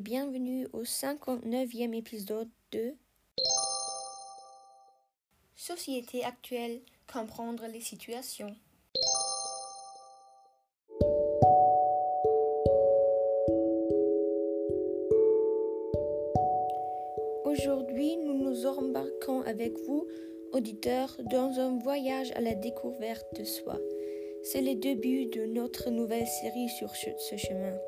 bienvenue au 59e épisode de Société actuelle, comprendre les situations. Aujourd'hui, nous nous embarquons avec vous, auditeurs, dans un voyage à la découverte de soi. C'est le début de notre nouvelle série sur ce chemin.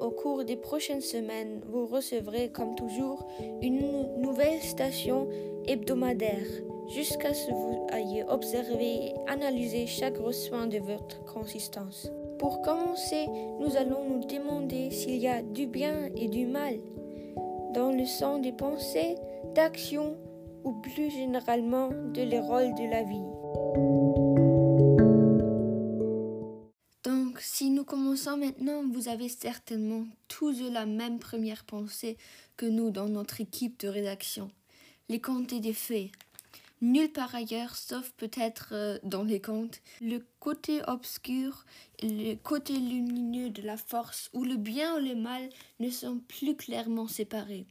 Au cours des prochaines semaines, vous recevrez comme toujours une nouvelle station hebdomadaire jusqu'à ce que vous ayez observé et analysé chaque soin de votre consistance. Pour commencer, nous allons nous demander s'il y a du bien et du mal dans le sens des pensées, d'actions ou plus généralement de les rôles de la vie. Si nous commençons maintenant, vous avez certainement tous la même première pensée que nous dans notre équipe de rédaction. Les contes et des faits. Nulle part ailleurs, sauf peut-être euh, dans les contes, le côté obscur le côté lumineux de la force, où le bien ou le mal ne sont plus clairement séparés.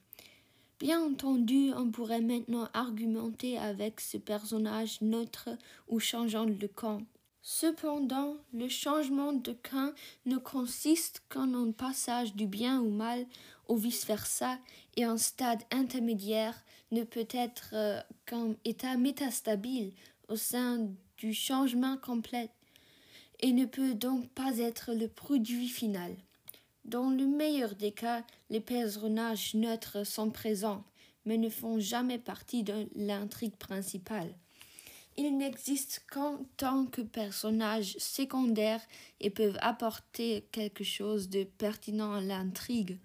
Bien entendu, on pourrait maintenant argumenter avec ce personnage neutre ou changeant de camp. Cependant, le changement de camp ne consiste qu'en un passage du bien au mal au vice-versa et un stade intermédiaire ne peut être euh, qu'un état métastabile au sein du changement complet et ne peut donc pas être le produit final. Dans le meilleur des cas, les personnages neutres sont présents, mais ne font jamais partie de l'intrigue principale. Ils n'existent qu'en tant que personnages secondaires et peuvent apporter quelque chose de pertinent à l'intrigue.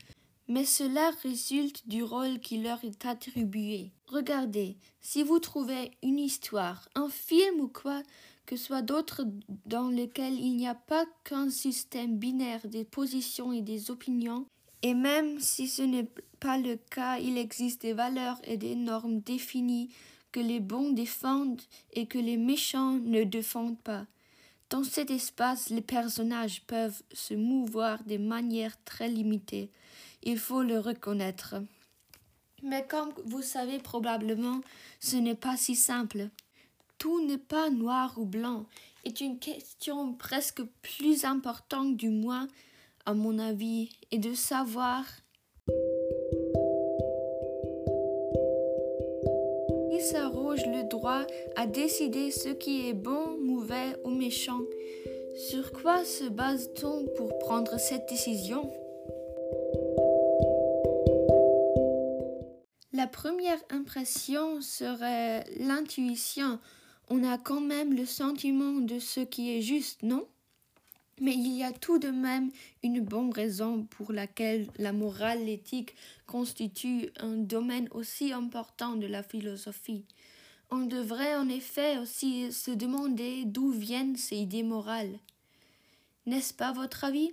Mais cela résulte du rôle qui leur est attribué. Regardez, si vous trouvez une histoire, un film ou quoi que soit d'autre dans lequel il n'y a pas qu'un système binaire des positions et des opinions, et même si ce n'est pas le cas, il existe des valeurs et des normes définies que les bons défendent et que les méchants ne défendent pas. Dans cet espace, les personnages peuvent se mouvoir de manière très limitée. Il faut le reconnaître. Mais comme vous savez probablement, ce n'est pas si simple. Tout n'est pas noir ou blanc, est une question presque plus importante du moins, à mon avis, et de savoir s'arroge le droit à décider ce qui est bon, mauvais ou méchant. Sur quoi se base-t-on pour prendre cette décision? La première impression serait l'intuition. On a quand même le sentiment de ce qui est juste, non? Mais il y a tout de même une bonne raison pour laquelle la morale, l'éthique constitue un domaine aussi important de la philosophie. On devrait en effet aussi se demander d'où viennent ces idées morales. N'est-ce pas votre avis?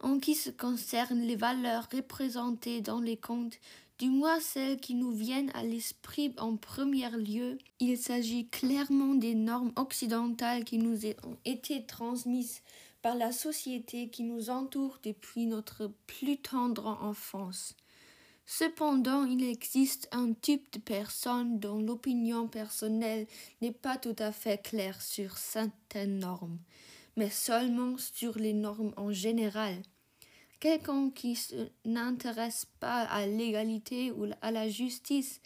En qui se concerne les valeurs représentées dans les contes, du moins celles qui nous viennent à l'esprit en premier lieu, il s'agit clairement des normes occidentales qui nous ont été transmises par la société qui nous entoure depuis notre plus tendre enfance. Cependant, il existe un type de personne dont l'opinion personnelle n'est pas tout à fait claire sur certaines normes, mais seulement sur les normes en général. Quelqu'un qui n'intéresse pas à l'égalité ou à la justice,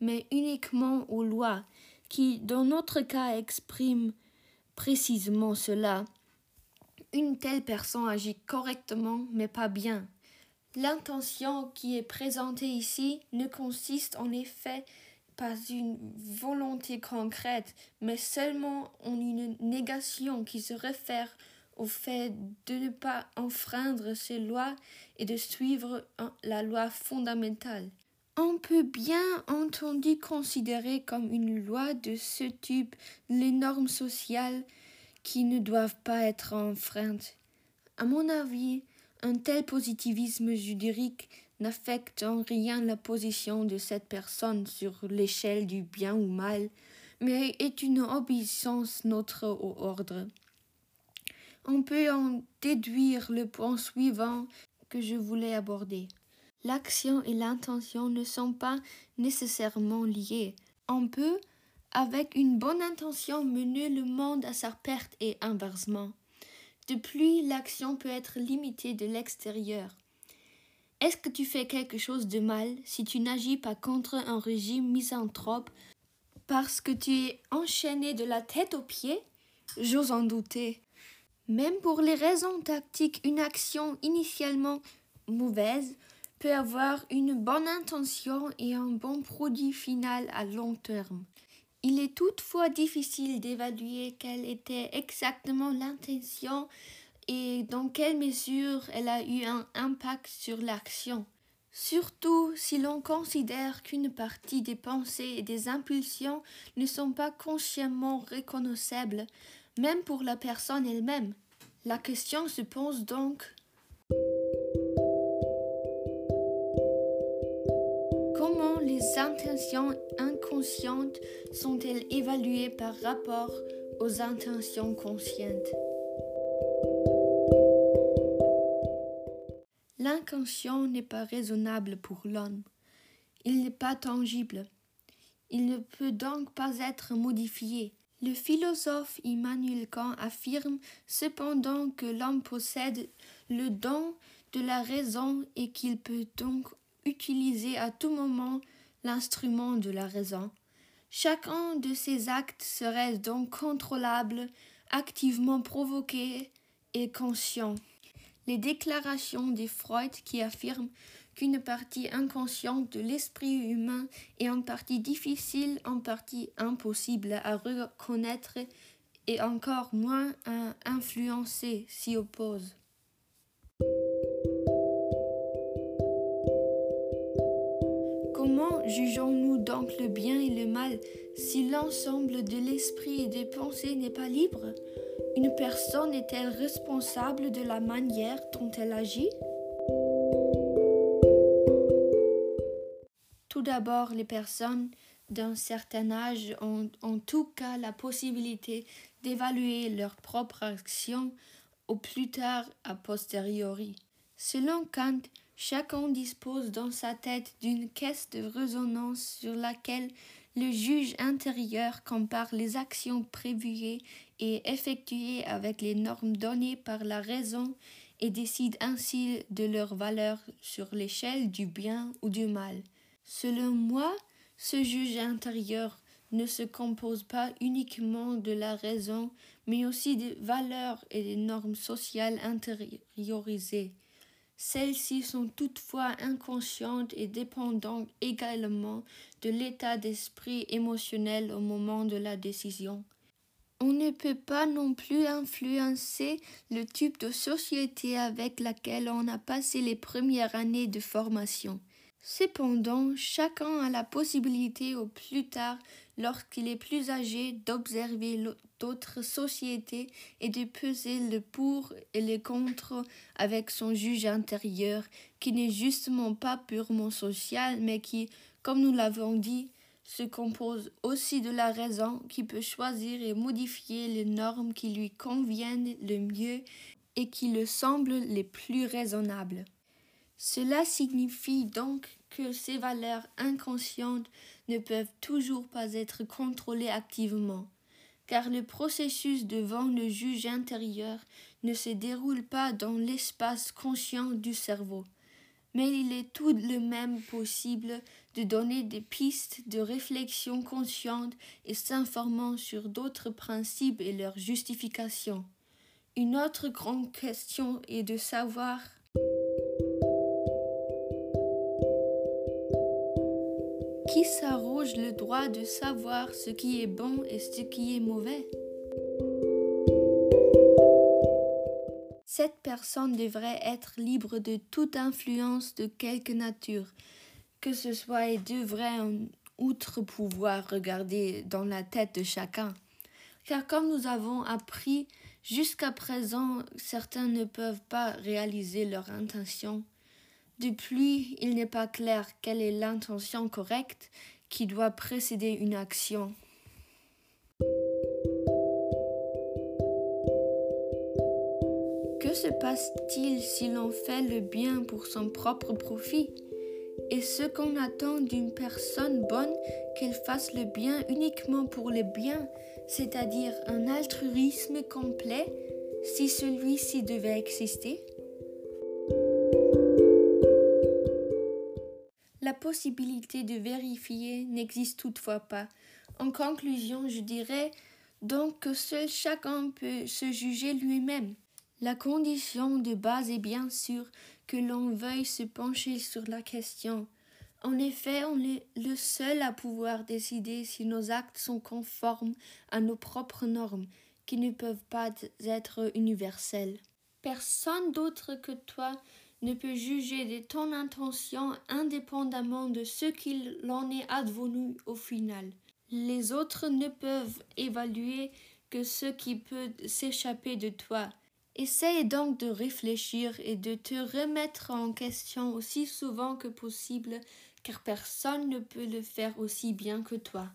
mais uniquement aux lois, qui, dans notre cas, exprime précisément cela. Une telle personne agit correctement, mais pas bien. L'intention qui est présentée ici ne consiste en effet pas une volonté concrète, mais seulement en une négation qui se réfère au fait de ne pas enfreindre ces lois et de suivre la loi fondamentale. On peut bien entendu considérer comme une loi de ce type les normes sociales qui ne doivent pas être enfreintes. À mon avis, un tel positivisme juridique n'affecte en rien la position de cette personne sur l'échelle du bien ou mal, mais est une obéissance notre au ordre. On peut en déduire le point suivant que je voulais aborder. L'action et l'intention ne sont pas nécessairement liées. On peut, avec une bonne intention, mener le monde à sa perte et inversement. De plus, l'action peut être limitée de l'extérieur. Est-ce que tu fais quelque chose de mal si tu n'agis pas contre un régime misanthrope parce que tu es enchaîné de la tête aux pieds? J'ose en douter. Même pour les raisons tactiques, une action initialement mauvaise peut avoir une bonne intention et un bon produit final à long terme. Il est toutefois difficile d'évaluer quelle était exactement l'intention et dans quelle mesure elle a eu un impact sur l'action. Surtout si l'on considère qu'une partie des pensées et des impulsions ne sont pas consciemment reconnaissables, même pour la personne elle-même. La question se pose donc comment les intentions inconscientes sont-elles évaluées par rapport aux intentions conscientes? L'inconscient n'est pas raisonnable pour l'homme. Il n'est pas tangible. Il ne peut donc pas être modifié. Le philosophe Immanuel Kant affirme cependant que l'homme possède le don de la raison et qu'il peut donc utiliser à tout moment l'instrument de la raison. Chacun de ses actes serait donc contrôlable, activement provoqué et conscient les déclarations de Freud qui affirment qu'une partie inconsciente de l'esprit humain est en partie difficile, en partie impossible à reconnaître et encore moins à influencer s'y oppose. Jugeons-nous donc le bien et le mal si l'ensemble de l'esprit et des pensées n'est pas libre? Une personne est-elle responsable de la manière dont elle agit? Tout d'abord, les personnes d'un certain âge ont en tout cas la possibilité d'évaluer leur propre action au plus tard a posteriori. Selon Kant, chacun dispose dans sa tête d'une caisse de résonance sur laquelle le juge intérieur compare les actions prévues et effectuées avec les normes données par la raison et décide ainsi de leur valeur sur l'échelle du bien ou du mal. Selon moi, ce juge intérieur ne se compose pas uniquement de la raison, mais aussi des valeurs et des normes sociales intériorisées. Celles-ci sont toutefois inconscientes et dépendant également de l'état d'esprit émotionnel au moment de la décision. On ne peut pas non plus influencer le type de société avec laquelle on a passé les premières années de formation. Cependant, chacun a la possibilité au plus tard, lorsqu'il est plus âgé, d'observer d'autres sociétés et de peser le pour et le contre avec son juge intérieur, qui n'est justement pas purement social, mais qui, comme nous l'avons dit, se compose aussi de la raison qui peut choisir et modifier les normes qui lui conviennent le mieux et qui le semblent les plus raisonnables. Cela signifie donc que ces valeurs inconscientes ne peuvent toujours pas être contrôlées activement, car le processus devant le juge intérieur ne se déroule pas dans l'espace conscient du cerveau, mais il est tout de même possible de donner des pistes de réflexion consciente et s'informant sur d'autres principes et leurs justifications. Une autre grande question est de savoir Qui s'arroge le droit de savoir ce qui est bon et ce qui est mauvais Cette personne devrait être libre de toute influence de quelque nature, que ce soit et devrait en outre pouvoir regarder dans la tête de chacun. Car comme nous avons appris jusqu'à présent, certains ne peuvent pas réaliser leur intention. Depuis, il n'est pas clair quelle est l'intention correcte qui doit précéder une action. Que se passe-t-il si l'on fait le bien pour son propre profit et ce qu'on attend d'une personne bonne, qu'elle fasse le bien uniquement pour le bien, c'est-à-dire un altruisme complet, si celui-ci devait exister? La possibilité de vérifier n'existe toutefois pas. En conclusion, je dirais donc que seul chacun peut se juger lui-même. La condition de base est bien sûr que l'on veuille se pencher sur la question. En effet, on est le seul à pouvoir décider si nos actes sont conformes à nos propres normes, qui ne peuvent pas être universelles. Personne d'autre que toi ne peut juger de ton intention indépendamment de ce qu'il en est advenu au final. Les autres ne peuvent évaluer que ce qui peut s'échapper de toi. Essaye donc de réfléchir et de te remettre en question aussi souvent que possible, car personne ne peut le faire aussi bien que toi.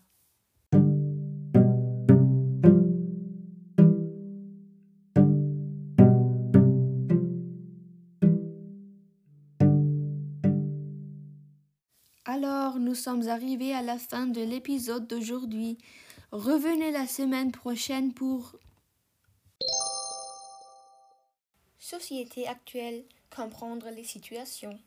Alors, nous sommes arrivés à la fin de l'épisode d'aujourd'hui. Revenez la semaine prochaine pour Société actuelle, comprendre les situations.